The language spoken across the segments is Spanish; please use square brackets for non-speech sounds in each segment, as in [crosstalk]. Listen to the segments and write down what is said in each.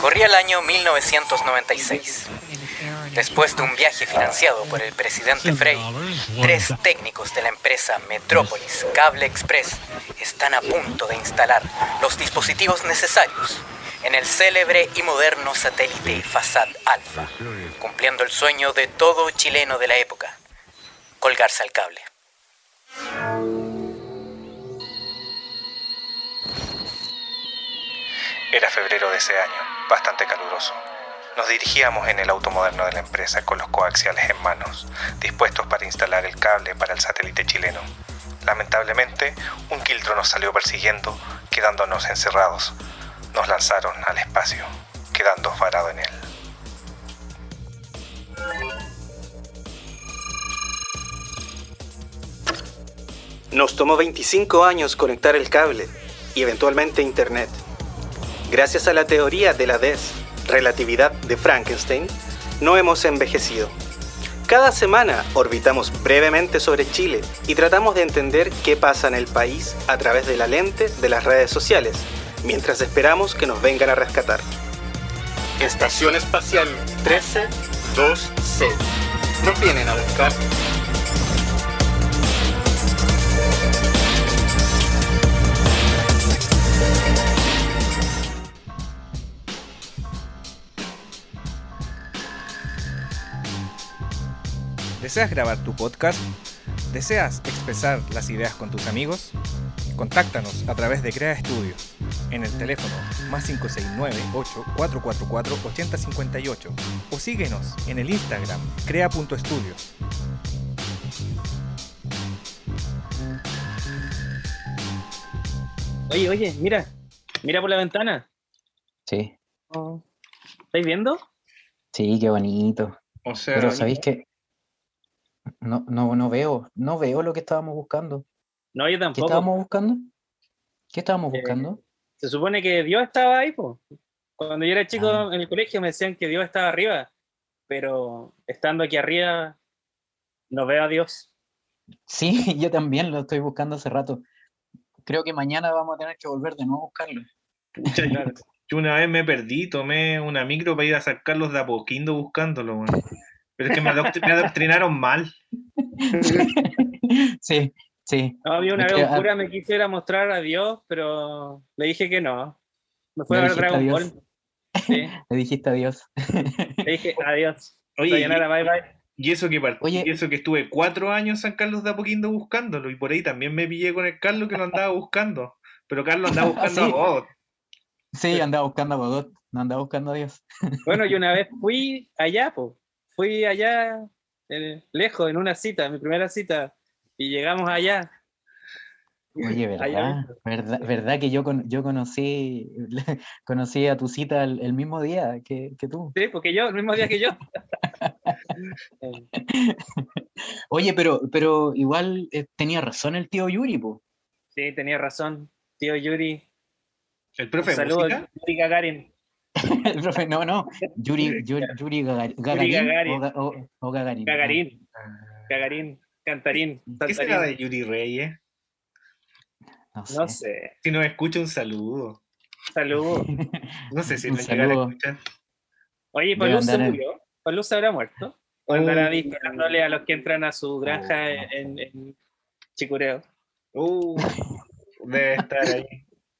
Corría el año 1996. Después de un viaje financiado por el presidente Frey, tres técnicos de la empresa Metrópolis Cable Express están a punto de instalar los dispositivos necesarios en el célebre y moderno satélite Fasad Alpha, cumpliendo el sueño de todo chileno de la época, colgarse al cable. Era febrero de ese año, bastante caluroso. Nos dirigíamos en el auto moderno de la empresa con los coaxiales en manos, dispuestos para instalar el cable para el satélite chileno. Lamentablemente, un quiltro nos salió persiguiendo, quedándonos encerrados. Nos lanzaron al espacio, quedando varado en él. Nos tomó 25 años conectar el cable y eventualmente Internet. Gracias a la teoría de la DES, relatividad de Frankenstein, no hemos envejecido. Cada semana orbitamos brevemente sobre Chile y tratamos de entender qué pasa en el país a través de la lente de las redes sociales, mientras esperamos que nos vengan a rescatar. Estación Espacial 13-2C. Nos vienen a buscar. ¿Deseas grabar tu podcast? ¿Deseas expresar las ideas con tus amigos? Contáctanos a través de Crea Estudios en el teléfono más 569-8444-8058 o síguenos en el Instagram crea.estudios. Oye, oye, mira, mira por la ventana. Sí, ¿Estáis viendo? sí, qué bonito. O sea, Pero sabéis que no, no, no veo, no veo lo que estábamos buscando. No, yo ¿Qué tampoco. estábamos buscando? ¿Qué estábamos Eh, buscando? Se supone que Dios estaba ahí, po. Cuando yo era chico Ah. en el colegio me decían que Dios estaba arriba, pero estando aquí arriba no veo a Dios. Sí, [laughs] yo también lo estoy buscando hace rato. Creo que mañana vamos a tener que volver de nuevo a buscarlo. [laughs] Claro. yo una vez me perdí, tomé una micro para ir a sacarlos de Apoquindo buscándolo, weón. Pero es que me, adoctri- me adoctrinaron mal. [laughs] Sí, sí. No, había una Es vez un ah, cura me quisiera mostrar a Dios, pero le dije que no. Me fue a ver Dragon adiós. Ball. Sí, [laughs] Le dijiste adiós. le dije [laughs] adiós. Oye, Sayonara, bye bye. Y eso que Oye. y eso que estuve cuatro años en San Carlos de Apoquindo buscándolo. Y por ahí también me pillé con el Carlos que lo andaba buscando. Pero Carlos andaba buscando Sí. a vos. Sí, andaba buscando a Godot, no andaba buscando a Dios. Bueno, yo una vez fui allá, po. Fui allá, lejos, en una cita, mi primera cita, y llegamos allá. Oye, [laughs] Allá ¿verdad? ¿Verdad, que yo, con- yo conocí, [laughs] conocí a tu cita el, el mismo día que, que tú? Sí, porque yo, el mismo día que yo. [laughs] Oye, pero, pero igual eh, tenía razón el tío Yuri, po. sí, tenía razón, tío Yuri. El profe de Saludos, música. Yuri Gagarin. El [laughs] profe, no, no. Yuri, Yuri, Yuri Gagar- Gagarin, Gagarin. O, Ga- o- o Gagarin. Gagarin, Gagarin, Cantarín, ¿Qué será de. Yuri Reyes? No sé. No sé. Si nos escucha, un saludo. Saludos. [laughs] No sé si nos llegará a saludo. escuchar. Oye, Paluz se murió. Paluz habrá muerto. O andará Oh. disparándole a los que entran a su granja en, en Chicureo. Uh, debe estar ahí.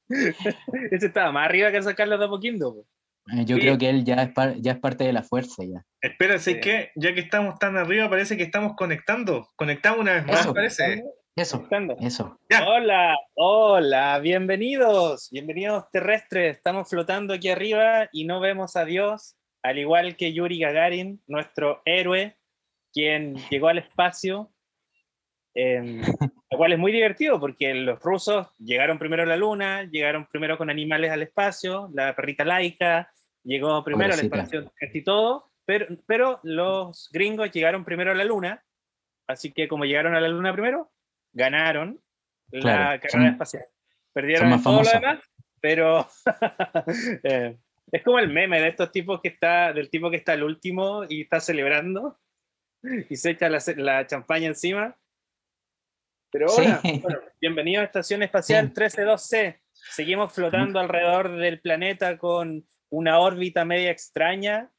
[laughs] Ese estaba más arriba que sacarlo de Apoquindo. po. Eh, Yo Sí. creo que él ya es, par- ya es parte de la fuerza ya. Espera, ¿sí que ya que estamos tan arriba, parece que estamos conectando. Conectamos una vez más, Eso. parece. Eso, eso. Ya. Hola, hola, bienvenidos, bienvenidos terrestres. Estamos flotando aquí arriba y no vemos a Dios, al igual que Yuri Gagarin, nuestro héroe, quien llegó al espacio, em, [laughs] lo cual es muy divertido porque los rusos llegaron primero a la luna, llegaron primero con animales al espacio, la perrita laica llegó primero Pobrecita. espacio casi todo, pero, pero los gringos llegaron primero a la luna, así que como llegaron a la luna primero, ganaron la Claro, carrera son- espacial. Perdieron todo lo demás, pero [laughs] eh, es como el meme de estos tipos que está, del tipo que está el último y está celebrando y se echa la, la champaña encima. Pero Sí. hola, bueno, bienvenido a Estación Espacial 132C. Seguimos flotando alrededor del planeta con una órbita media extraña.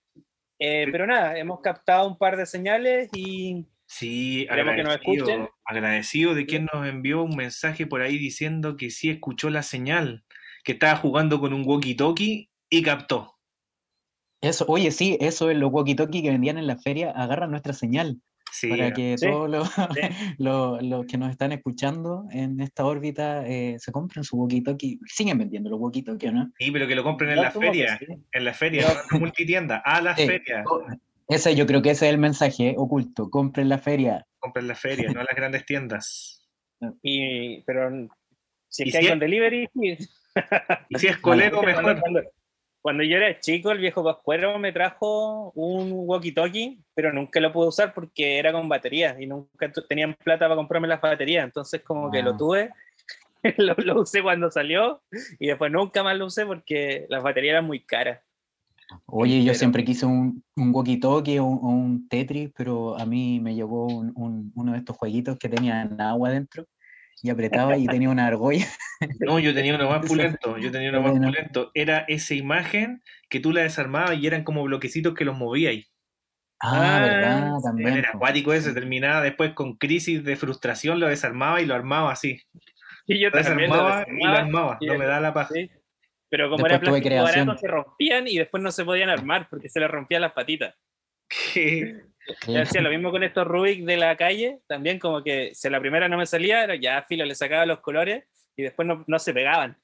Eh, pero nada, hemos captado un par de señales y Sí, Esperemos que nos escuchen. agradecido, agradecido de quien nos envió un mensaje por ahí diciendo que sí escuchó la señal, que estaba jugando con un walkie-talkie y captó. Eso, oye, sí, eso es los walkie-talkie que vendían en la feria, agarran nuestra señal Sí, para que Sí, todos los, [laughs] sí. los- los que nos están escuchando en esta órbita eh, se compren su walkie-talkie. Siguen vendiendo los walkie-talkie, ¿o ¿no? sí, pero que lo compren en la feria, en la feria, no en la multitienda, a la Sí. feria. Ese, yo creo que ese es el mensaje eh, oculto. Compren la feria. Compren en la feria, no en las grandes tiendas. [laughs] Y, pero si ¿Y es que si hay es- con delivery. Y si es [laughs] colero, Cuando- mejor. Cuando, yo era chico, el viejo Pascuero me trajo un walkie-talkie, pero nunca lo pude usar porque era con baterías y nunca tenían plata para comprarme las baterías. Entonces, como que lo Ah. tuve, [laughs] lo, lo usé cuando salió y después nunca más lo usé porque las baterías eran muy caras. Oye, yo Pero- siempre quise un, un walkie-talkie o un, un Tetris, pero a mí me llegó un- uno de estos jueguitos que tenían agua dentro y apretaba y tenía una argolla. [laughs] No, yo tenía uno más pulento, yo tenía uno más Bueno. pulento. Era esa imagen que tú la desarmabas y eran como bloquecitos que los movíais. Ah, Ah, verdad, también. Era po. acuático ese, terminaba después con crisis de frustración, lo desarmaba y lo armaba así. Y yo Lo también lo desarmaba y lo desarmaba, armaba, y no me da la paz. sí. Pero como Después era plástico barato, se rompían y después no se podían armar porque se les rompían las patitas. [laughs] Que- Sí. Yo hacía lo mismo con estos Rubik de la calle, también como que si la primera no me salía, era ya filo, le sacaba los colores y después no, no se pegaban.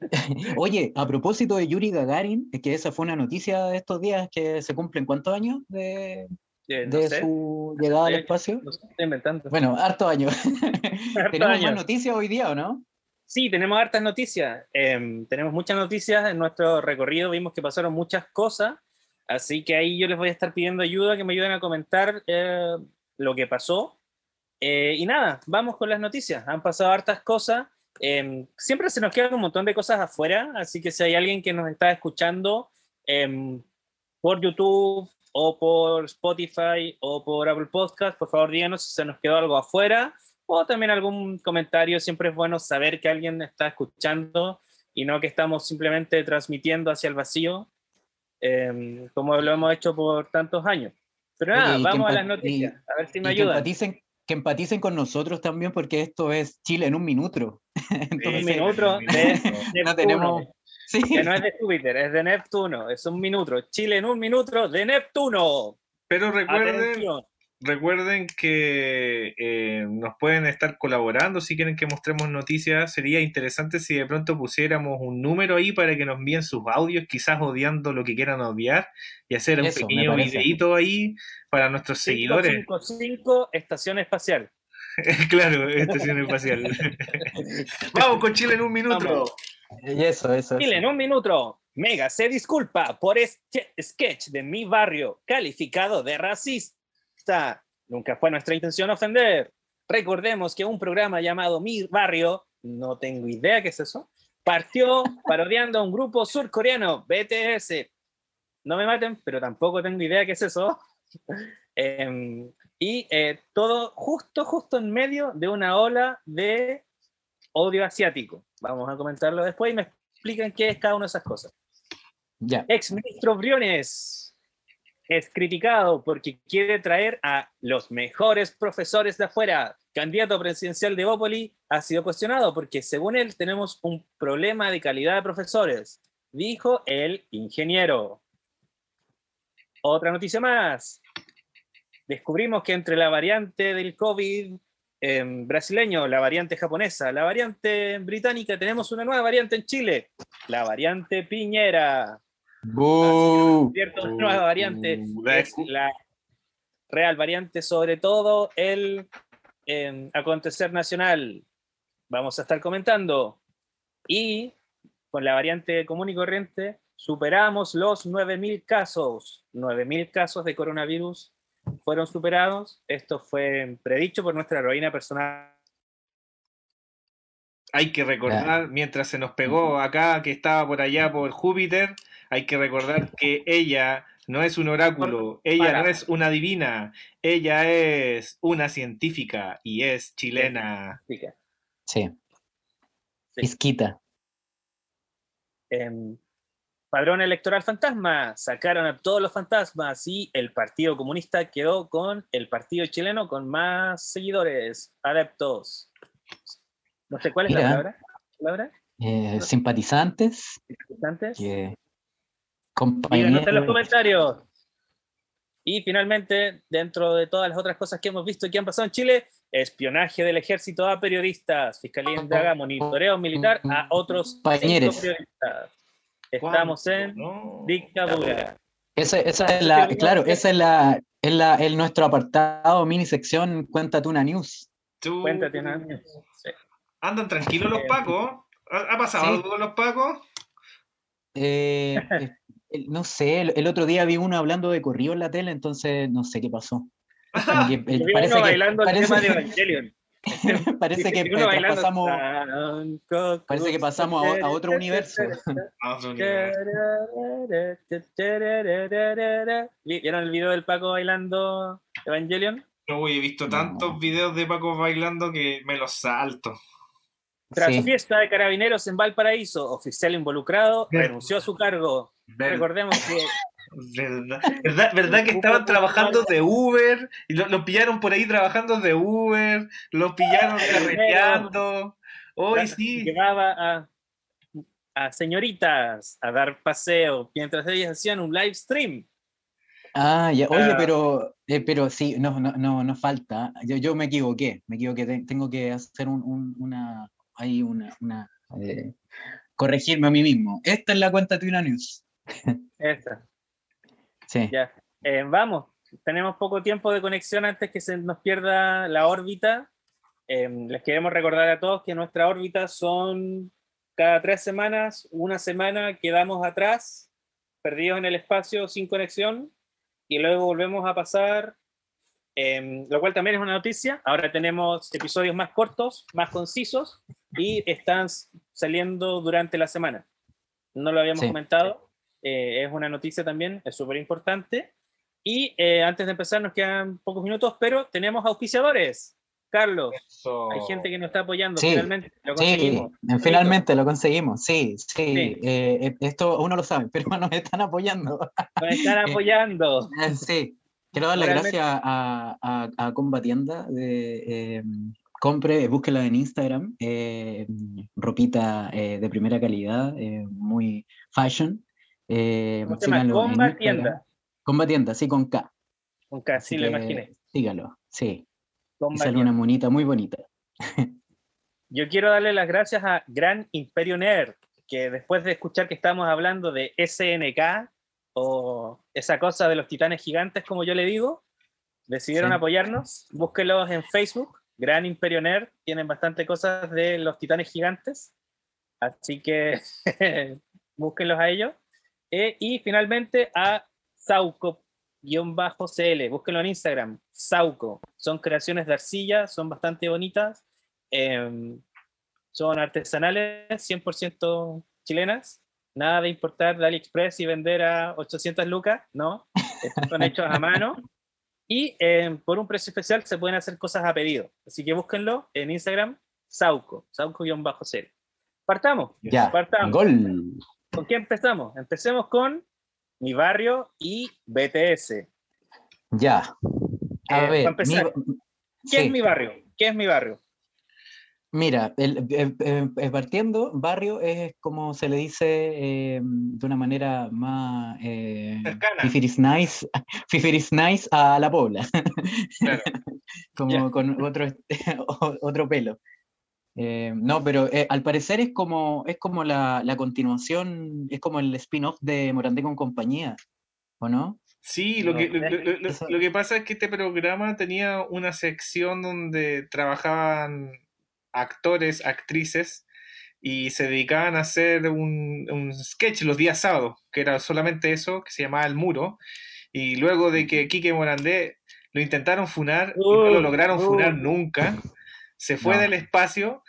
[laughs] Oye, a propósito de Yuri Gagarin, es que esa fue una noticia de estos días que se cumplen cuántos años de, Eh, no de sé, su llegada al espacio. no sé, estoy inventando. Bueno, harto años. [laughs] Hartos [laughs] Tenemos más años. noticias hoy día, ¿o no? Sí, tenemos hartas noticias. Em, tenemos muchas noticias en nuestro recorrido. Vimos que pasaron muchas cosas. Así que ahí yo les voy a estar pidiendo ayuda, que me ayuden a comentar eh, lo que pasó. Eh, y nada, vamos con las noticias. Han pasado hartas cosas. Em, siempre se nos quedan un montón de cosas afuera. Así que si hay alguien que nos está escuchando em, por YouTube o por Spotify o por Apple Podcast, por favor díganos si se nos quedó algo afuera o también algún comentario. Siempre es bueno saber que alguien está escuchando y no que estamos simplemente transmitiendo hacia el vacío, eh, como lo hemos hecho por tantos años. Pero nada, Oye, y vamos a las noticias, a ver si me Y que ayudan. empaticen, que empaticen con nosotros también, porque esto es Chile en un minuto. [laughs] Entonces, Un minuto de no Neptuno, tenemos. Sí. que no es de Júpiter, es de Neptuno, es un minuto. Chile en un minuto de Neptuno. Pero recuerden, Atención. Recuerden que eh, nos pueden estar colaborando si quieren que mostremos noticias. Sería interesante si de pronto pusiéramos un número ahí para que nos envíen sus audios, quizás odiando lo que quieran odiar, y hacer un Eso, pequeño videíto ahí para nuestros seguidores. 555 Estación Espacial. [laughs] claro, estación espacial. [laughs] Vamos con Chile en un minuto. Vamos. Y Eso, eso. Chile, en un minuto. Mega se disculpa por este sketch de mi barrio calificado de racista. Nunca fue nuestra intención ofender. Recordemos que un programa llamado Mi Barrio, no tengo idea qué es eso, partió [laughs] parodiando a un grupo surcoreano, BTS. No me maten, pero tampoco tengo idea qué es eso. [laughs] Em, y eh, todo justo, justo en medio de una ola de odio asiático. Vamos a comentarlo después y me explican qué es cada una de esas cosas. Ya. Ex ministro Briones es criticado porque quiere traer a los mejores profesores de afuera. Candidato presidencial de Bópoli ha sido cuestionado porque según él tenemos un problema de calidad de profesores, dijo el ingeniero. Otra noticia más. Descubrimos que entre la variante del COVID eh, brasileño, la variante japonesa, la variante británica, tenemos una nueva variante en Chile, la variante Piñera. ¡Bú! Cierto, nueva variante la es escu- la real variante, sobre todo el eh, acontecer nacional. Vamos a estar comentando. Y con la variante común y corriente superamos los 9.000 casos. 9.000 casos de coronavirus fueron superados. Esto fue predicho por nuestra heroína personal. Hay que recordar, mientras se nos pegó acá, que estaba por allá por Júpiter, hay que recordar que ella no es un oráculo, ella Para. no es una divina, ella es una científica y es chilena. Sí. Sí. Isquita. em, Padrón electoral fantasma, sacaron a todos los fantasmas y el Partido Comunista quedó con el partido chileno con más seguidores, adeptos. No sé cuál es la palabra. ¿Palabra? Eh, simpatizantes, que Díganos en los compañeros. comentarios. Y finalmente, dentro de todas las otras cosas que hemos visto que han pasado en Chile, espionaje del ejército a periodistas, fiscalía indaga monitoreo militar a otros Compañeros. periodistas. Estamos en No. dictadura. Esa, esa es la, claro, esa es la, es la, es nuestro apartado mini sección Cuéntate una news. Tú- Cuéntate una. Sí. Andan tranquilos los pacos. ¿Ha, pasado Sí. algo con los pacos? Eh, eh, el- no sé, el, el otro día vi uno hablando de corrido en la tele, entonces no sé qué pasó. Que, [laughs] eh, Yo vi parece uno que- bailando el parece- tema de [laughs] Evangelion. [laughs] parece que uno eh, bailando, pasamos, parece que pasamos a, a otro universo. ¿Vieron el video del Paco bailando Evangelion? No, he visto No. tantos videos de Paco bailando que me los salto. Tras Sí. fiesta de carabineros en Valparaíso, oficial involucrado renunció a su cargo. Ver- Recordemos que [laughs] ¿Verdad, verdad, verdad que estaban trabajando de Uber y lo- los pillaron por ahí trabajando de Uber, los pillaron [laughs] carreteando. Hoy sí. llevaba a, a señoritas a dar paseo mientras ellas hacían un live stream. Ah, ya. Oye, Ah. pero, eh, pero sí, no, no, no, no falta. Yo, yo me equivoqué, me equivoqué. te- Tengo que hacer un- un- una, hay una, una eh, corregirme a mí mismo. Esta es la cuenta de una news. Esta, Sí. ya. Eh, vamos, tenemos poco tiempo de conexión antes que se nos pierda la órbita. Eh, les queremos recordar a todos que nuestra órbita son cada tres semanas, una semana quedamos atrás, perdidos en el espacio sin conexión, y luego volvemos a pasar, eh, lo cual también es una noticia. Ahora tenemos episodios más cortos, más concisos, y están saliendo durante la semana. No lo habíamos Sí. comentado, eh, es una noticia también, es súper importante. Y eh, antes de empezar, nos quedan pocos minutos, pero tenemos auspiciadores. Carlos, Eso. hay gente que nos está apoyando, Sí, finalmente lo Sí, conseguimos. eh, finalmente lo conseguimos. Sí, sí. Sí. eh, eh, esto uno lo sabe, [laughs] pero nos están apoyando. Nos están [laughs] apoyando. Eh, Sí, quiero dar las gracias a, a, a Combatienda. De, eh, compre, búsquela en Instagram. eh, ropita eh, de primera calidad, eh, muy fashion. Eh, ¿Cómo se llama? Combatienda. Combatienda, sí, con K. Un casi Así lo que imaginé. Sígalo, sí. Y sale una monita muy bonita. [laughs] Yo quiero darle las gracias a Gran Imperio Nerd, que después de escuchar que estamos hablando de SNK o esa cosa de los titanes gigantes, como yo le digo, decidieron Sí. apoyarnos. Búsquenlos en Facebook, Gran Imperio Nerd, tienen bastante cosas de los titanes gigantes, así que [laughs] búsquenlos a ellos. Eh, y finalmente a Sauco-CL, búsquenlo en Instagram, Sauco. Son creaciones de arcilla, son bastante bonitas. Em, son artesanales, 100% chilenas. Nada de importar de AliExpress y vender a 800 lucas, no. Estos son hechos a mano. Y em, por un precio especial se pueden hacer cosas a pedido. Así que búsquenlo en Instagram, Sauco, Sauco-0. Partamos. Ya, Partamos. gol. ¿Con qué empezamos? Empecemos con Mi Barrio y BTS. Ya. A Eh, ver, para empezar, mi- ¿Qué sí. es mi barrio? ¿Qué es mi barrio? Mira, el, partiendo, barrio es como se le dice eh, de una manera más eh, Cercana. fifiris nice, [laughs] fifiris nice a la pobla, Claro. [laughs] como con otro, [laughs] otro pelo. Eh, no, pero eh, al parecer es como, es como la, la continuación, es como el spin-off de Morandé con compañía, ¿o no? Sí, lo No que, lo, sé. lo- lo- Eso- lo que pasa es que este programa tenía una sección donde trabajaban actores, actrices, y se dedicaban a hacer un, un sketch los días sábados, que era solamente eso, que se llamaba El Muro, y luego de que Quique Morandé lo intentaron funar y no lo lograron uh. funar nunca, se fue No. del espacio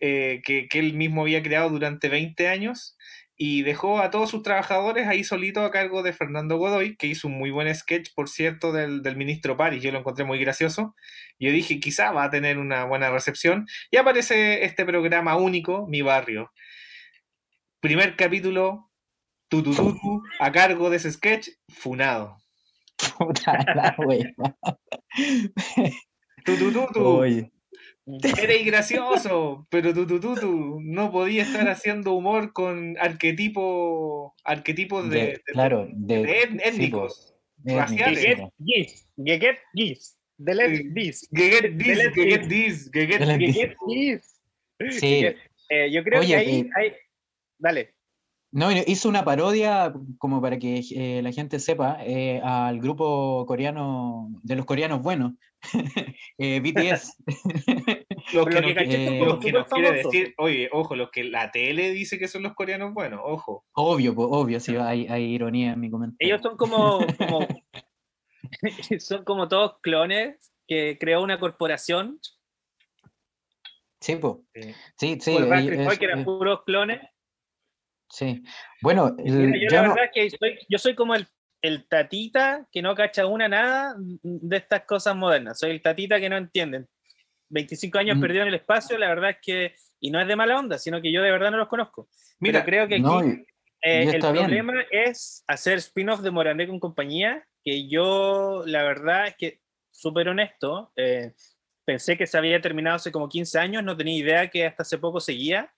eh, que, que él mismo había creado durante 20 años y dejó a todos sus trabajadores ahí solito a cargo de Fernando Godoy, que hizo un muy buen sketch, por cierto, del, del ministro París. Yo lo encontré muy gracioso. Yo dije, quizá va a tener una buena recepción. Y aparece este programa único, Mi Barrio. Primer capítulo, Tutututu, a cargo de ese sketch, funado. [laughs] Puta la Oye, eres gracioso, pero Tutututu, no podía estar haciendo humor con arquetipo, arquetipos de, de- de- claro, de, de sí, étnicos, po, raciales. Get gifs, get Sí. this, Que get this, get this. this, get this. get gifs. Sí. Eh, yo creo Oye, que ahí eh, hay... Dale. No, hizo una parodia, como para que eh, la gente sepa, eh, al grupo coreano, de los coreanos buenos, [laughs] eh, BTS. Los Por que, lo que eh, los nos quiere decir, oye, ojo, los que la tele dice que son los coreanos buenos, ojo. Obvio, po, obvio, sí, hay, hay ironía en mi comentario. Ellos son como, como [laughs] son como todos clones que creó una corporación Sí, po. Sí. sí, sí. eh, Boys, es- que eran eh, puros clones. Sí. Bueno, el- yo yo la no- verdad es que soy, yo soy como el, el tatita que no cacha una nada de estas cosas modernas. Soy el tatita que no entienden. 25 años Mm. perdido en el espacio, la verdad es que, y no es de mala onda, sino que yo de verdad no los conozco. Mira, Pero creo que aquí no, y- eh, el bien. problema es hacer spin-off de Morandé con compañía, que yo la verdad es que, súper honesto, eh, pensé que se había terminado hace como 15 años, no tenía idea que hasta hace poco seguía.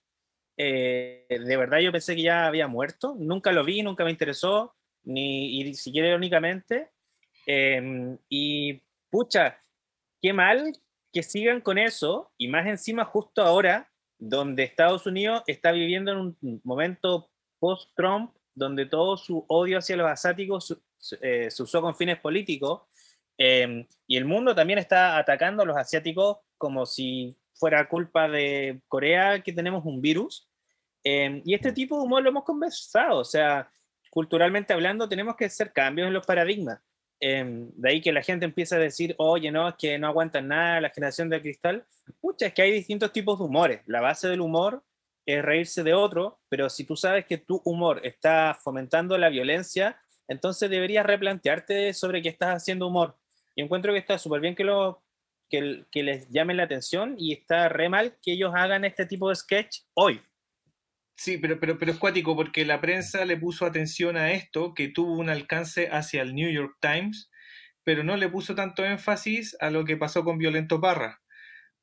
Eh, de verdad yo pensé que ya había muerto, nunca lo vi, nunca me interesó, ni, ni siquiera irónicamente. Eh, y pucha, qué mal que sigan con eso, y más encima justo ahora, donde Estados Unidos está viviendo en un momento post-Trump, donde todo su odio hacia los asiáticos eh, se usó con fines políticos, eh, y el mundo también está atacando a los asiáticos como si fuera culpa de Corea que tenemos un virus. Eh, y este tipo de humor lo hemos conversado, o sea, culturalmente hablando tenemos que hacer cambios en los paradigmas. Eh, de ahí que la gente empieza a decir, oye, no, es que no aguantan nada la generación de cristal. Pucha, es que hay distintos tipos de humores. La base del humor es reírse de otro, pero si tú sabes que tu humor está fomentando la violencia, entonces deberías replantearte sobre qué estás haciendo humor. Y encuentro que está súper bien que, lo, que, les llamen la atención y está re mal que ellos hagan este tipo de sketch hoy. Sí, pero, pero, pero es cuático porque la prensa le puso atención a esto, que tuvo un alcance hacia el New York Times, pero no le puso tanto énfasis a lo que pasó con Violento Parra.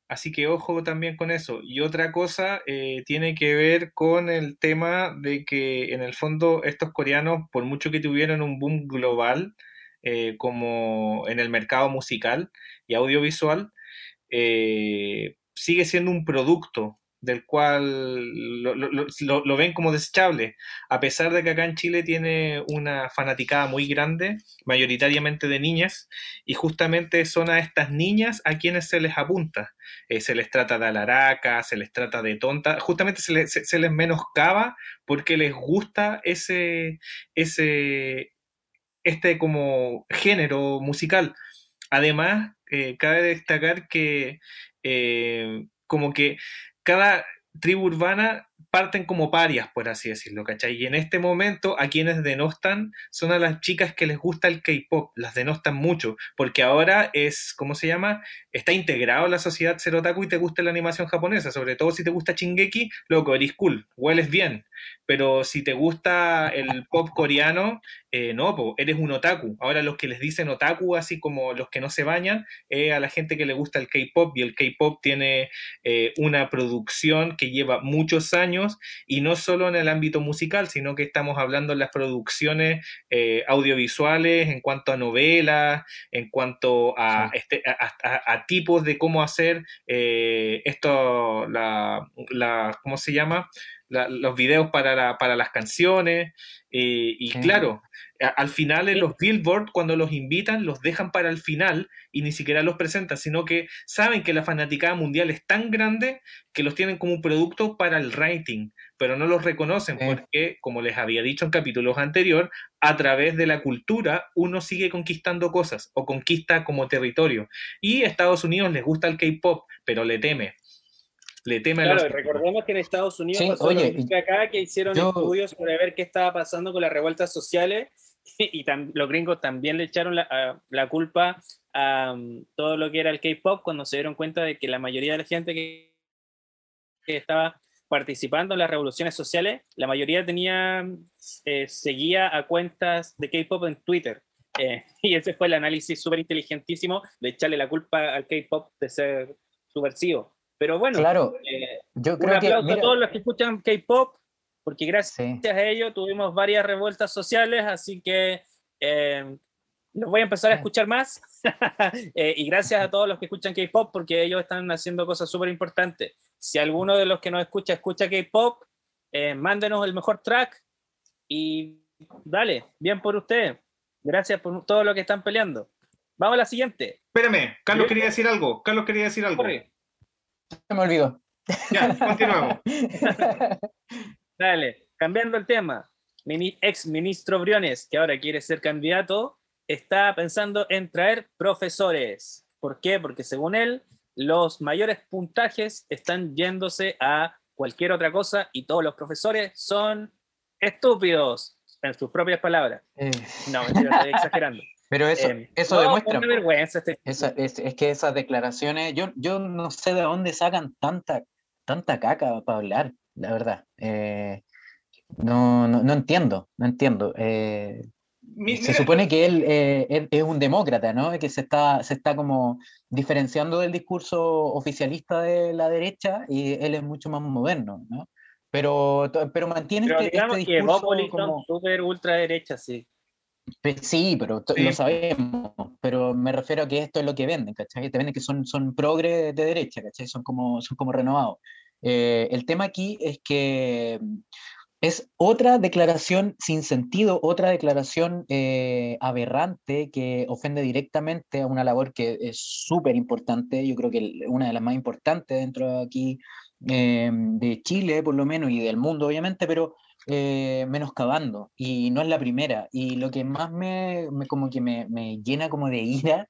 Así que ojo también con eso. Y otra cosa eh, tiene que ver con el tema de que en el fondo estos coreanos, por mucho que tuvieron un boom global, eh, como en el mercado musical y audiovisual, eh, sigue siendo un producto del cual lo, lo- lo- lo ven como desechable, a pesar de que acá en Chile tiene una fanaticada muy grande, mayoritariamente de niñas, y justamente son a estas niñas a quienes se les apunta. Eh, se les trata de alaraca, se les trata de tonta, justamente se les, se- les menoscaba porque les gusta ese, ese, este como género musical. Además, eh, cabe destacar que eh, como que cada tribu urbana parten como parias, por así decirlo, ¿cachai? Y en este momento a quienes denostan son a las chicas que les gusta el K-pop, las denostan mucho, porque ahora es, ¿cómo se llama? Está integrado en la sociedad ser otaku y te gusta la animación japonesa, sobre todo si te gusta Shingeki, loco, eres cool, hueles bien, pero si te gusta el pop coreano, eh, no, eres un otaku. Ahora los que les dicen otaku, así como los que no se bañan, es a la gente que le gusta el K-pop y el K-pop tiene eh, una producción que lleva muchos años y no solo en el ámbito musical, sino que estamos hablando en las producciones eh, audiovisuales, en cuanto a novelas, en cuanto a, Sí. este, a, a- a tipos de cómo hacer eh, esto, la, la, ¿cómo se llama? La- los videos para, la- para las canciones. eh, y Sí. claro, a- al final en Sí. los Billboard, cuando los invitan, los dejan para el final y ni siquiera los presentan, sino que saben que la fanaticada mundial es tan grande que los tienen como un producto para el rating, pero no los reconocen Sí. porque, como les había dicho en capítulos anteriores, a través de la cultura uno sigue conquistando cosas o conquista como territorio. Y a Estados Unidos les gusta el K-pop, pero le teme. Le teme a Claro, los... recordemos que en Estados Unidos Sí, pasó oye, lo que acá, que hicieron yo- estudios para ver qué estaba pasando con las revueltas sociales [laughs] y tam- los gringos también le echaron la, a- la culpa a um, todo lo que era el K-pop cuando se dieron cuenta de que la mayoría de la gente que, que estaba participando en las revoluciones sociales, la mayoría tenía, eh, seguía a cuentas de K-pop en Twitter. Eh, [laughs] y ese fue el análisis súper inteligentísimo de echarle la culpa al K-pop de ser subversivo. Pero bueno, Claro, eh, yo un creo que. aplauso mira, a todos los que escuchan K-pop, porque gracias sí. a ello tuvimos varias revueltas sociales, así que eh, los voy a empezar a escuchar más. [laughs] Eh, y gracias a todos los que escuchan K-pop, porque ellos están haciendo cosas súper importantes. Si alguno de los que nos escucha escucha K-pop, eh, mándenos el mejor track y dale, bien por ustedes. Gracias por todo lo que están peleando. Vamos a la siguiente. Espérame, Carlos quería decir algo. Carlos quería decir algo. Corre. Se me olvidó. Ya, continuamos. [laughs] Dale, cambiando el tema. Mini, ex ministro Briones, que ahora quiere ser candidato, está pensando en traer profesores. ¿Por qué? Porque según él, los mayores puntajes están yéndose a cualquier otra cosa y todos los profesores son estúpidos, en sus propias palabras. Eh, No, mentira, estoy exagerando. Pero eso, Eh, eso no, demuestra. una vergüenza este Esa- es, es que esas declaraciones, yo, yo no sé de dónde sacan tanta, tanta caca para hablar, la verdad. Eh, no, no, no entiendo, no entiendo. Eh, Mi- se mira, supone que él, eh, él es un demócrata, ¿no? Que se está, se está como diferenciando del discurso oficialista de la derecha y él es mucho más moderno, ¿no? Pero, pero mantiene Pero este, digamos este que discurso son como... súper ultraderecha, sí. Sí, pero Sí. lo sabemos, pero me refiero a que esto es lo que venden, ¿cachai? Te venden que son, son progre de derecha, ¿cachai? Son como, son como renovados. Eh, el tema aquí es que mm, es otra declaración sin sentido, otra declaración eh, aberrante que ofende directamente a una labor que es súper importante, yo creo que una de las más importantes dentro de aquí eh, de Chile, por lo menos, y del mundo, obviamente, pero eh, menoscabando, y no es la primera. Y lo que más me, como que me, me llena como de ira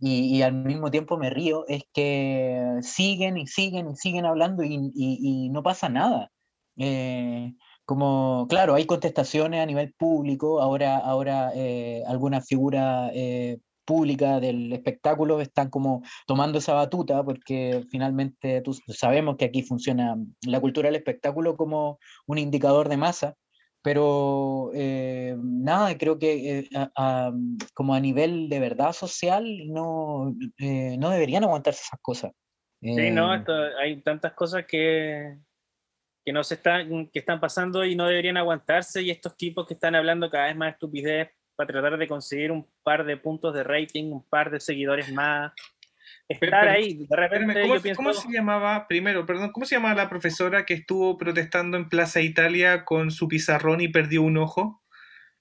y, al mismo tiempo me río es que siguen y siguen y siguen hablando y, y- no pasa nada. Eh, como, claro, hay contestaciones a nivel público, ahora, ahora eh, eh, públicas del espectáculo están como tomando esa batuta porque finalmente tú- sabemos que aquí funciona la cultura del espectáculo como un indicador de masa, pero eh, nada, creo que eh, a- a- como a nivel de verdad social no, eh, no deberían aguantarse esas cosas. Sí, no, esto- hay tantas cosas que, que no se están, que están pasando y no deberían aguantarse, y estos tipos que están hablando cada vez más estupidez para tratar de conseguir un par de puntos de rating, un par de seguidores más. Estar pero- ahí, de repente espérame, ¿cómo, yo pienso, cómo se llamaba, primero, perdón, cómo se llamaba la profesora que estuvo protestando en Plaza Italia con su pizarrón y perdió un ojo?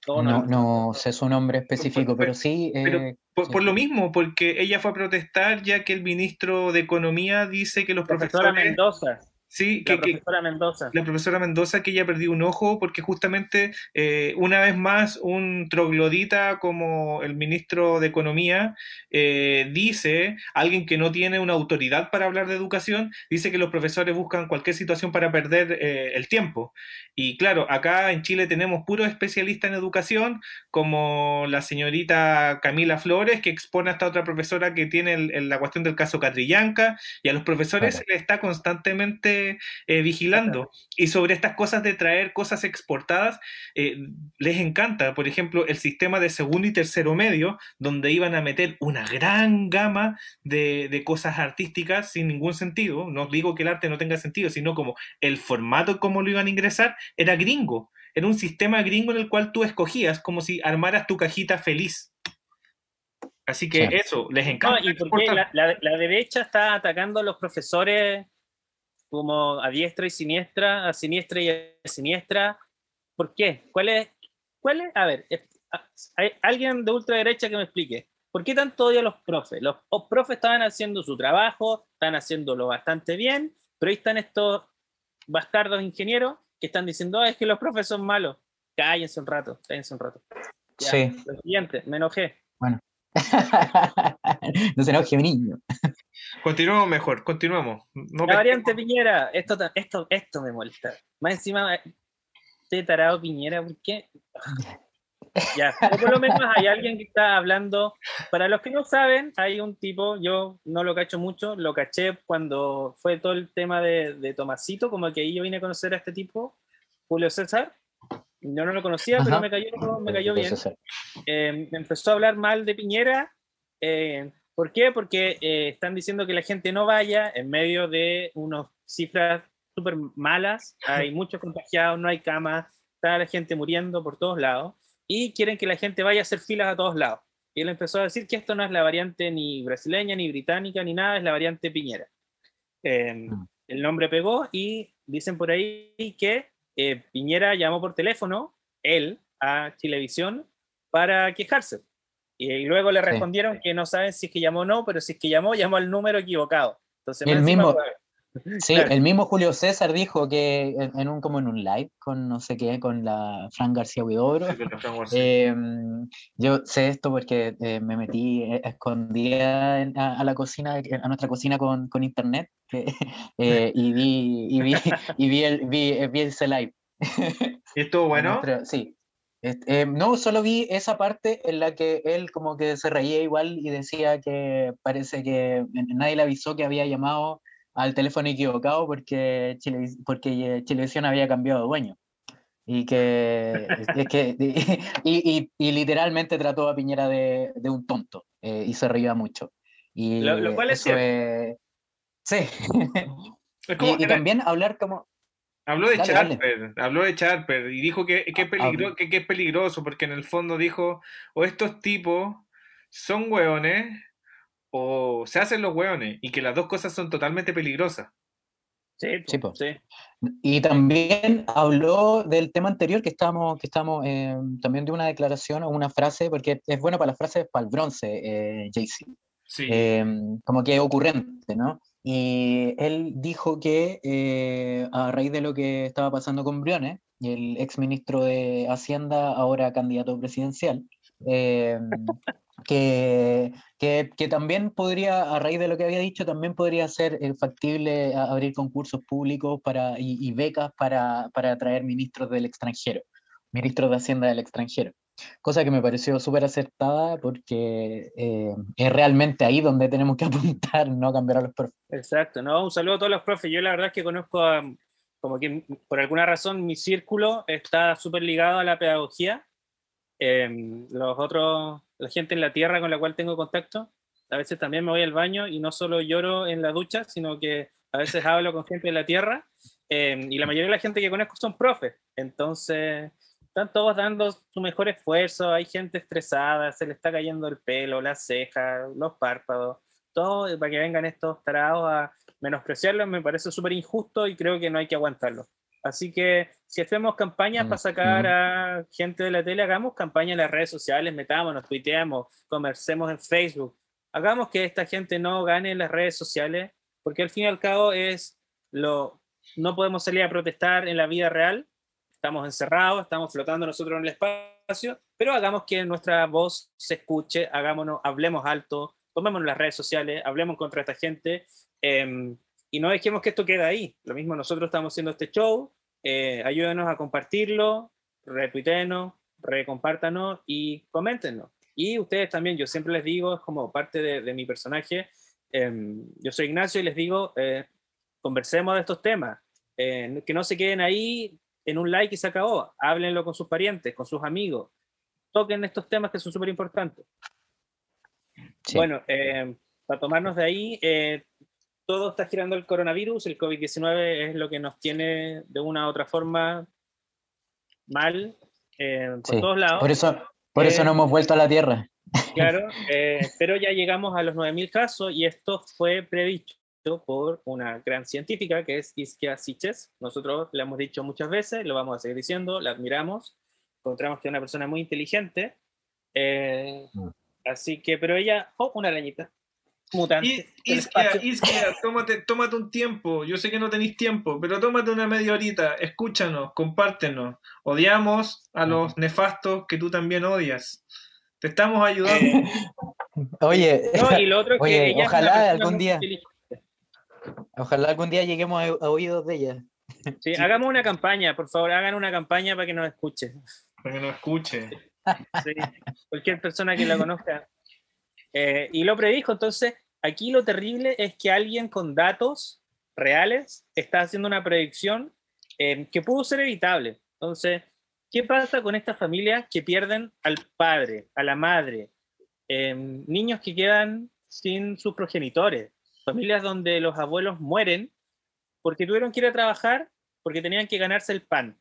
no, no sé su nombre específico, pero sí. eh, Por, sí. por lo mismo, porque ella fue a protestar ya que el ministro de Economía dice que los profesora profesores... Mendoza, Sí, la que, que- profesora Mendoza. la profesora Mendoza que ella perdió un ojo porque justamente eh, una vez más un troglodita como el ministro de Economía eh, dice, alguien que no tiene una autoridad para hablar de educación, dice que los profesores buscan cualquier situación para perder eh, el tiempo. Y claro, acá en Chile tenemos puros especialistas en educación como la señorita Camila Flores que expone a esta otra profesora que tiene el- el- la cuestión del caso Catrillanca y a los profesores Claro. se les está constantemente eh, vigilando. Y sobre estas cosas de traer cosas exportadas, eh, les encanta, por ejemplo, el sistema de segundo y tercero medio, donde iban a meter una gran gama de, de cosas artísticas sin ningún sentido. No digo que el arte no tenga sentido, sino como el formato como lo iban a ingresar era gringo. Era un sistema gringo en el cual tú escogías como si armaras tu cajita feliz. Así que Sí. eso, les No, encanta. y porque la- la derecha está atacando a los profesores como a diestra y siniestra, a siniestra y a siniestra. ¿Por qué? ¿Cuál es? ¿Cuál es? A ver, hay alguien de ultraderecha que me explique. ¿Por qué tanto odio a los profes? Los, los profes estaban haciendo su trabajo, están haciéndolo bastante bien, pero ahí están estos bastardos ingenieros que están diciendo, "Ah, es que los profes son malos. Cállense un rato, cállense un rato. Ya, Sí. Lo siguiente, me enojé. [laughs] no se enoje, mi niño. Continuamos mejor, continuamos. No La variante Piñera, esto, esto, esto me molesta. Más encima, este tarado Piñera, ¿por qué? [laughs] Ya, o por lo menos hay alguien que está hablando. Para los que no saben, hay un tipo, yo no lo cacho mucho, lo caché cuando fue todo el tema de, de Tomasito, como que ahí yo vine a conocer a este tipo, Julio César. Yo no lo conocía, pero Ajá. me cayó, me cayó bien. Eh, empezó a hablar mal de Piñera. eh, ¿Por qué? Porque eh, están diciendo que la gente no vaya en medio de unas cifras súper malas. Hay muchos contagiados, no hay camas, está la gente muriendo por todos lados. Y quieren que la gente vaya a hacer filas a todos lados. Y él empezó a decir que esto no es la variante ni brasileña, ni británica, ni nada, es la variante Piñera. Eh, Mm. el nombre pegó y dicen por ahí que eh, Piñera llamó por teléfono, él, a Chilevisión para quejarse. Y, luego le Sí. respondieron que no saben si es que llamó o no, pero si es que llamó, llamó al número equivocado. Entonces, El mismo- fue- Sí, Claro. el mismo Julio César dijo que en, en un como en un live con no sé qué, con la Fran García Huidobro. Sí. Eh, yo sé esto porque eh, me metí eh, escondida a, a la cocina, a nuestra cocina con, con internet [laughs] eh, y vi, y vi, y vi, el, vi, vi ese live. ¿Y estuvo [laughs] bueno? Nuestra- sí. Este, eh, no, solo vi esa parte en la que él como que se reía igual y decía que parece que nadie le avisó que había llamado al teléfono equivocado porque, Chile, porque eh, Chilevisión había cambiado de dueño. Y que, es que [laughs] y, y- y literalmente trató a Piñera de, de un tonto eh, y se reía mucho. Y Lo- lo cual es eso es- Sí. Es [laughs] como- Y, y también hablar como... Habló de Dale, dale. Charper, habló de Charper y dijo que, que, Ah, peligro- habla. que, que es peligroso porque en el fondo dijo, o estos tipos son hueones o se hacen los hueones y que las dos cosas son totalmente peligrosas. Sí, Sí, po, sí. Y también habló del tema anterior que estábamos, que estamos eh, también de una declaración o una frase, porque es bueno para las frases para el bronce, eh, Jay-Z. Sí. Eh, como que ocurrente, ¿no? Y él dijo que eh, a raíz de lo que estaba pasando con Briones, el ex ministro de Hacienda, ahora candidato presidencial, eh, que, que, también podría, a raíz de lo que había dicho, también podría ser eh, factible abrir concursos públicos para, y, y becas para, para atraer ministros del extranjero, ministros de Hacienda del extranjero. Cosa que me pareció súper acertada porque eh, es realmente ahí donde tenemos que [laughs] apuntar, no cambiar a los profes. Exacto, no, un saludo a todos los profes. Yo la verdad es que conozco a, como que por alguna razón mi círculo está súper ligado a la pedagogía. Em, los otros, la gente en la tierra con la cual tengo contacto, a veces también me voy al baño y no solo lloro en la ducha, sino que a veces hablo con gente de la tierra em, y la mayoría de la gente que conozco son profes. Entonces, están todos dando su mejor esfuerzo, hay gente estresada, se le está cayendo el pelo, las cejas, los párpados todo para que vengan estos tarados a menospreciarlos me parece súper injusto y creo que no hay que aguantarlo. Así que si hacemos campañas para sacar a gente de la tele, hagamos campañas en las redes sociales, metámonos, tuiteamos, conversemos en Facebook, hagamos que esta gente no gane en las redes sociales, porque al fin y al cabo es lo, no podemos salir a protestar en la vida real, estamos encerrados, estamos flotando nosotros en el espacio, pero hagamos que nuestra voz se escuche, hagámonos, hablemos alto, tomémonos las redes sociales, hablemos contra esta gente eh, y no dejemos que esto quede ahí. Lo mismo nosotros estamos haciendo este show, eh, ayúdenos a compartirlo, retuitenos, recompártanos y coméntenos. Y ustedes también, yo siempre les digo, es como parte de, de mi personaje, eh, yo soy Ignacio y les digo, eh, conversemos de estos temas, eh, que no se queden ahí en un like y se acabó, háblenlo con sus parientes, con sus amigos, toquen estos temas que son súper importantes. Sí. Bueno, eh, para tomarnos de ahí, eh, todo está girando el coronavirus, el COVID-19 es lo que nos tiene de una u otra forma mal eh, por Sí, todos lados. Por eso, por eso Eh, no hemos vuelto a la Tierra. Claro, [laughs] pero ya llegamos a los 9.000 casos y esto fue predicho por una gran científica que es Iskia Siches. Nosotros le hemos dicho muchas veces, lo vamos a seguir diciendo, la admiramos, encontramos que es una persona muy inteligente. eh, Mm. así que, pero ella, oh, una arañita, mutante. Espacio. Isquia, tómate, tómate un tiempo. Yo sé que no tenéis tiempo, pero tómate una media horita. Escúchanos, compártenos. Odiamos a los nefastos que tú también odias. Te estamos ayudando. [laughs] Oye, No, y lo otro es [laughs] que Oye, ella ojalá algún día. inteligente. Ojalá algún día lleguemos a, a oídos de ella. Sí, hagamos una campaña, por favor, hagan una campaña para que nos escuchen. Para que nos escuche. Sí, cualquier persona que la conozca. Eh, y lo predijo, entonces aquí lo terrible es que alguien con datos reales está haciendo una predicción eh, que pudo ser evitable. Entonces, ¿qué pasa con estas familias que pierden al padre, a la madre? Eh, niños que quedan sin sus progenitores, familias donde los abuelos mueren porque tuvieron que ir a trabajar porque tenían que ganarse el pan.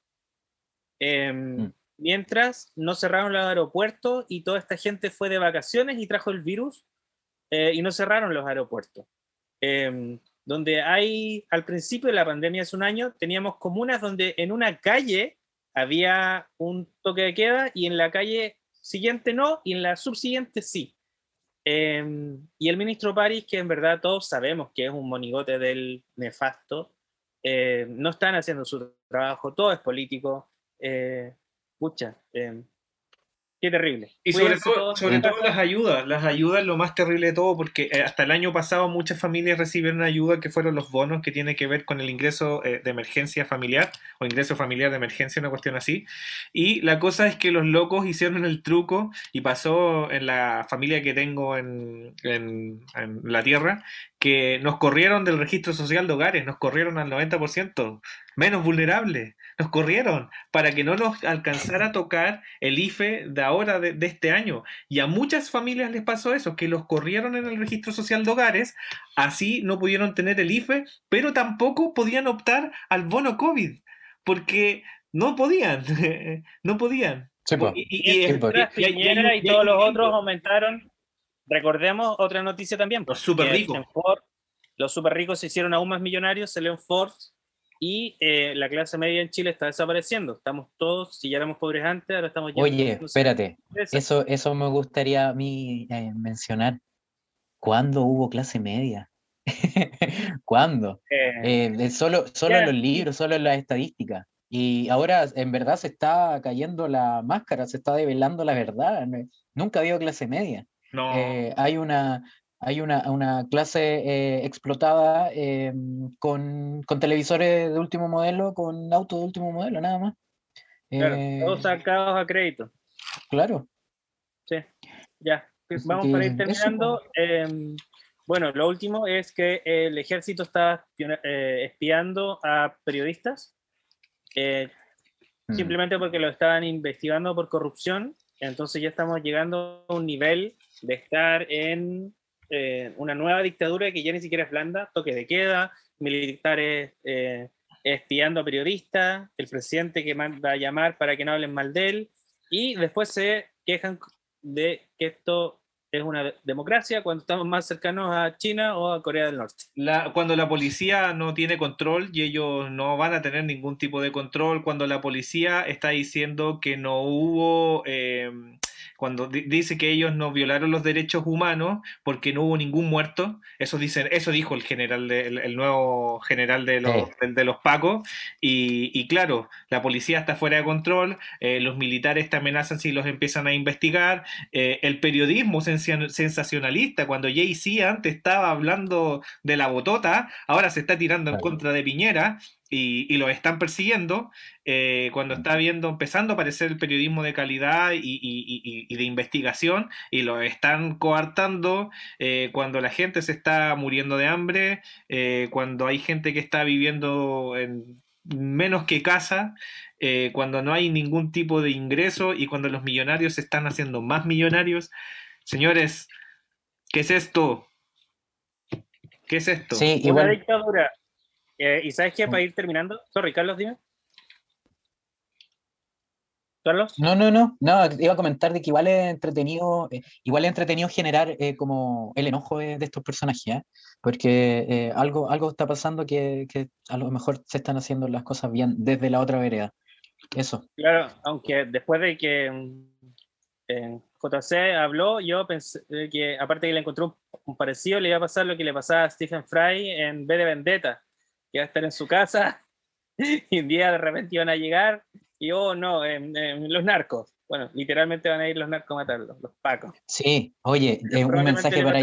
Mm. Mientras no cerraron los aeropuertos y toda esta gente fue de vacaciones y trajo el virus y no cerraron los aeropuertos. Em, donde hay, al principio de la pandemia hace un año, teníamos comunas donde en una calle había un toque de queda y en la calle siguiente no y en la subsiguiente sí. Em, y el ministro París, que en verdad todos sabemos que es un monigote del nefasto, eh, no están haciendo su trabajo, todo es político. Eh, eh, Qué terrible. Y sobre, todo, sobre todo las ayudas, las ayudas es lo más terrible de todo porque eh, hasta el año pasado muchas familias recibieron ayuda que fueron los bonos que tiene que ver con el ingreso eh, de emergencia familiar o ingreso familiar de emergencia, una cuestión así. Y la cosa es que los locos hicieron el truco y pasó en la familia que tengo en, en, en la tierra que nos corrieron del registro social de hogares, nos corrieron al 90% menos vulnerables. Nos corrieron para que no nos alcanzara a tocar el IFE de ahora, de, este año. Y a muchas familias les pasó eso, que los corrieron en el registro social de hogares, así no pudieron tener el IFE, pero tampoco podían optar al bono COVID, porque no podían, [laughs] no podían. y, y, todos los otros aumentaron. Recordemos otra noticia también. Los super ricos. los super ricos se hicieron aún más millonarios. Leon Ford y eh, la clase media en Chile está desapareciendo. Estamos todos, si ya éramos pobres antes, ahora estamos... Oye, espérate, eso, eso me gustaría a mí eh, mencionar. ¿Cuándo hubo clase media? [laughs] ¿Cuándo? Eh, solo solo en los libros, solo en las estadísticas. Y ahora en verdad se está cayendo la máscara, se está develando la verdad. Nunca ha habido clase media. No. hay una, hay una, clase eh, explotada eh, con, televisores de último modelo, con autos de último modelo, nada más. Claro, eh, todos sacados a crédito. Claro. Sí, ya. Pues vamos para ir terminando. Em, bueno, lo último es que el ejército está espiando a periodistas, mm. simplemente porque lo estaban investigando por corrupción. Entonces ya estamos llegando a un nivel de estar en eh, una nueva dictadura que ya ni siquiera es blanda, toque de queda, militares eh, espiando a periodistas, el presidente que manda a llamar para que no hablen mal de él, y después se quejan de que esto es una democracia cuando estamos más cercanos a China o a Corea del Norte. cuando la policía no tiene control y ellos no van a tener ningún tipo de control, cuando la policía está diciendo que no hubo... Eh, cuando dice que ellos no violaron los derechos humanos porque no hubo ningún muerto, eso dicen, eso dijo el general el, nuevo general de los, de, los Pacos, y, claro, la policía está fuera de control, eh, los militares te amenazan si los empiezan a investigar, eh, el periodismo sensacionalista, cuando Jay-Z antes estaba hablando de la botota, ahora se está tirando en contra de Piñera, y, lo están persiguiendo, eh, cuando está viendo, empezando a aparecer el periodismo de calidad y, de investigación, y lo están coartando eh, cuando la gente se está muriendo de hambre, eh, cuando hay gente que está viviendo en menos que casa, cuando no hay ningún tipo de ingreso y cuando los millonarios se están haciendo más millonarios. Señores, ¿qué es esto? ¿Qué es esto? Sí, igual... dictadura. Eh, ¿Y sabes qué? Para ir terminando. Sorry, Carlos, dime. Carlos. No, no, no, no, iba a comentar de que igual es entretenido, eh, igual es entretenido generar eh, como el enojo de, estos personajes, porque algo, algo está pasando que, que, a lo mejor se están haciendo las cosas bien desde la otra vereda. Eso. Claro, aunque después de que mm, JC habló, yo pensé que aparte que le encontró un, parecido, le iba a pasar lo que le pasaba a Stephen Fry en B de Vendetta iba a estar en su casa [laughs] y un día de repente iban a llegar y oh no, los narcos. Bueno, literalmente van a ir los narcos a matarlos, los pacos. Sí, oye, eh, un mensaje para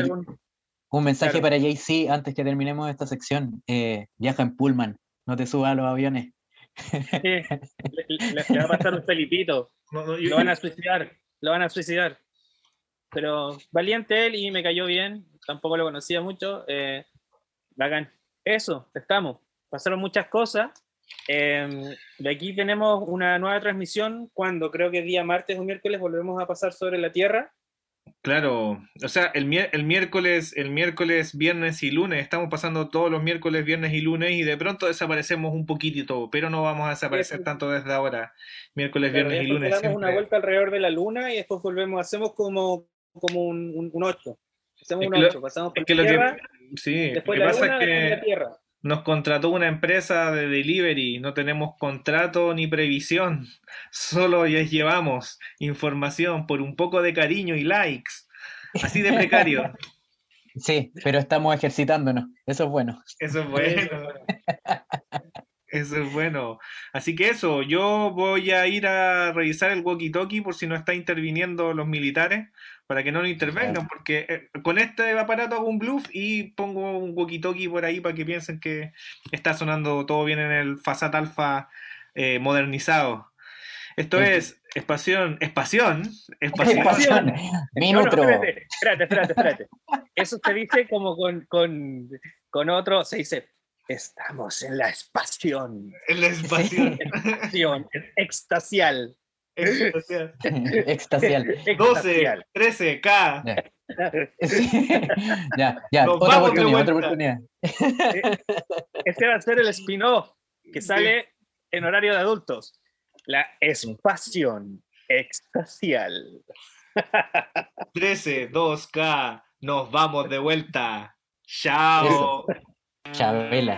un, mensaje para Jay-Z antes que terminemos esta sección. Eh, viaja en Pullman, no te subas a los aviones. Sí, le, va a pasar un felipito. lo van a suicidar. lo van a suicidar. Pero valiente él y me cayó bien, tampoco lo conocía mucho. Eh, bacán. Eso, estamos. Pasaron muchas cosas. Eh, de aquí tenemos una nueva transmisión cuando creo que día martes o miércoles volvemos a pasar sobre la Tierra. Claro, o sea, el, el miércoles, el miércoles, viernes y lunes, estamos pasando todos los miércoles, viernes y lunes y de pronto desaparecemos un poquitito, pero no vamos a desaparecer Sí. tanto desde ahora. Miércoles, Pero viernes y lunes. damos siempre. una vuelta alrededor de la Luna y después volvemos, hacemos como, como un, un, un 8. Hacemos un que lo- 8, pasamos por Es que la lo Tierra, que, sí, lo después que la pasa Luna, es la que Tierra. nos contrató una empresa de delivery, no tenemos contrato ni previsión, [laughs] solo les llevamos información por un poco de cariño y likes, así de precario. [laughs] Sí, pero estamos ejercitándonos. Eso es bueno. Eso es bueno. [laughs] Eso es bueno. Así que eso, yo voy a ir a revisar el walkie-talkie por si no está interviniendo los militares, para que no lo intervengan, porque eh, con este aparato hago un bluff y pongo un walkie-talkie por ahí para que piensen que está sonando todo bien en el Fasat Alpha eh, modernizado. Esto Sí. es Espación, Espación, Espación. No, no, Minutro. espérate, espérate, espérate, espérate. Eso se dice como con, con, con otro, se dice, estamos en la espación, en la espación. [laughs] espación, extasial. Espación. Extasial. 12, [laughs] extasial. 13, K. [laughs] Ya, ya. Nos Otra vamos de oportunidad, otra vuelta. oportunidad. Ese va a ser el spin-off que sale en horario de adultos. La espación extasial. 13, 2K, nos vamos de vuelta. Chao. Chabela.